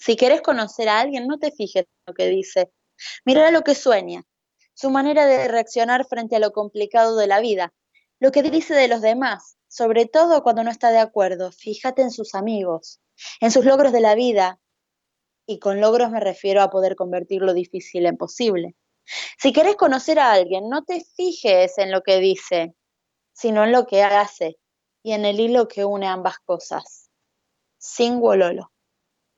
Si quieres conocer a alguien, no te fijes en lo que dice. Mira lo que sueña, su manera de reaccionar frente a lo complicado de la vida, lo que dice de los demás, sobre todo cuando no está de acuerdo. Fíjate en sus amigos, en sus logros de la vida. Y con logros me refiero a poder convertir lo difícil en posible. Si quieres conocer a alguien, no te fijes en lo que dice, sino en lo que hace y en el hilo que une ambas cosas. Sin Wololo.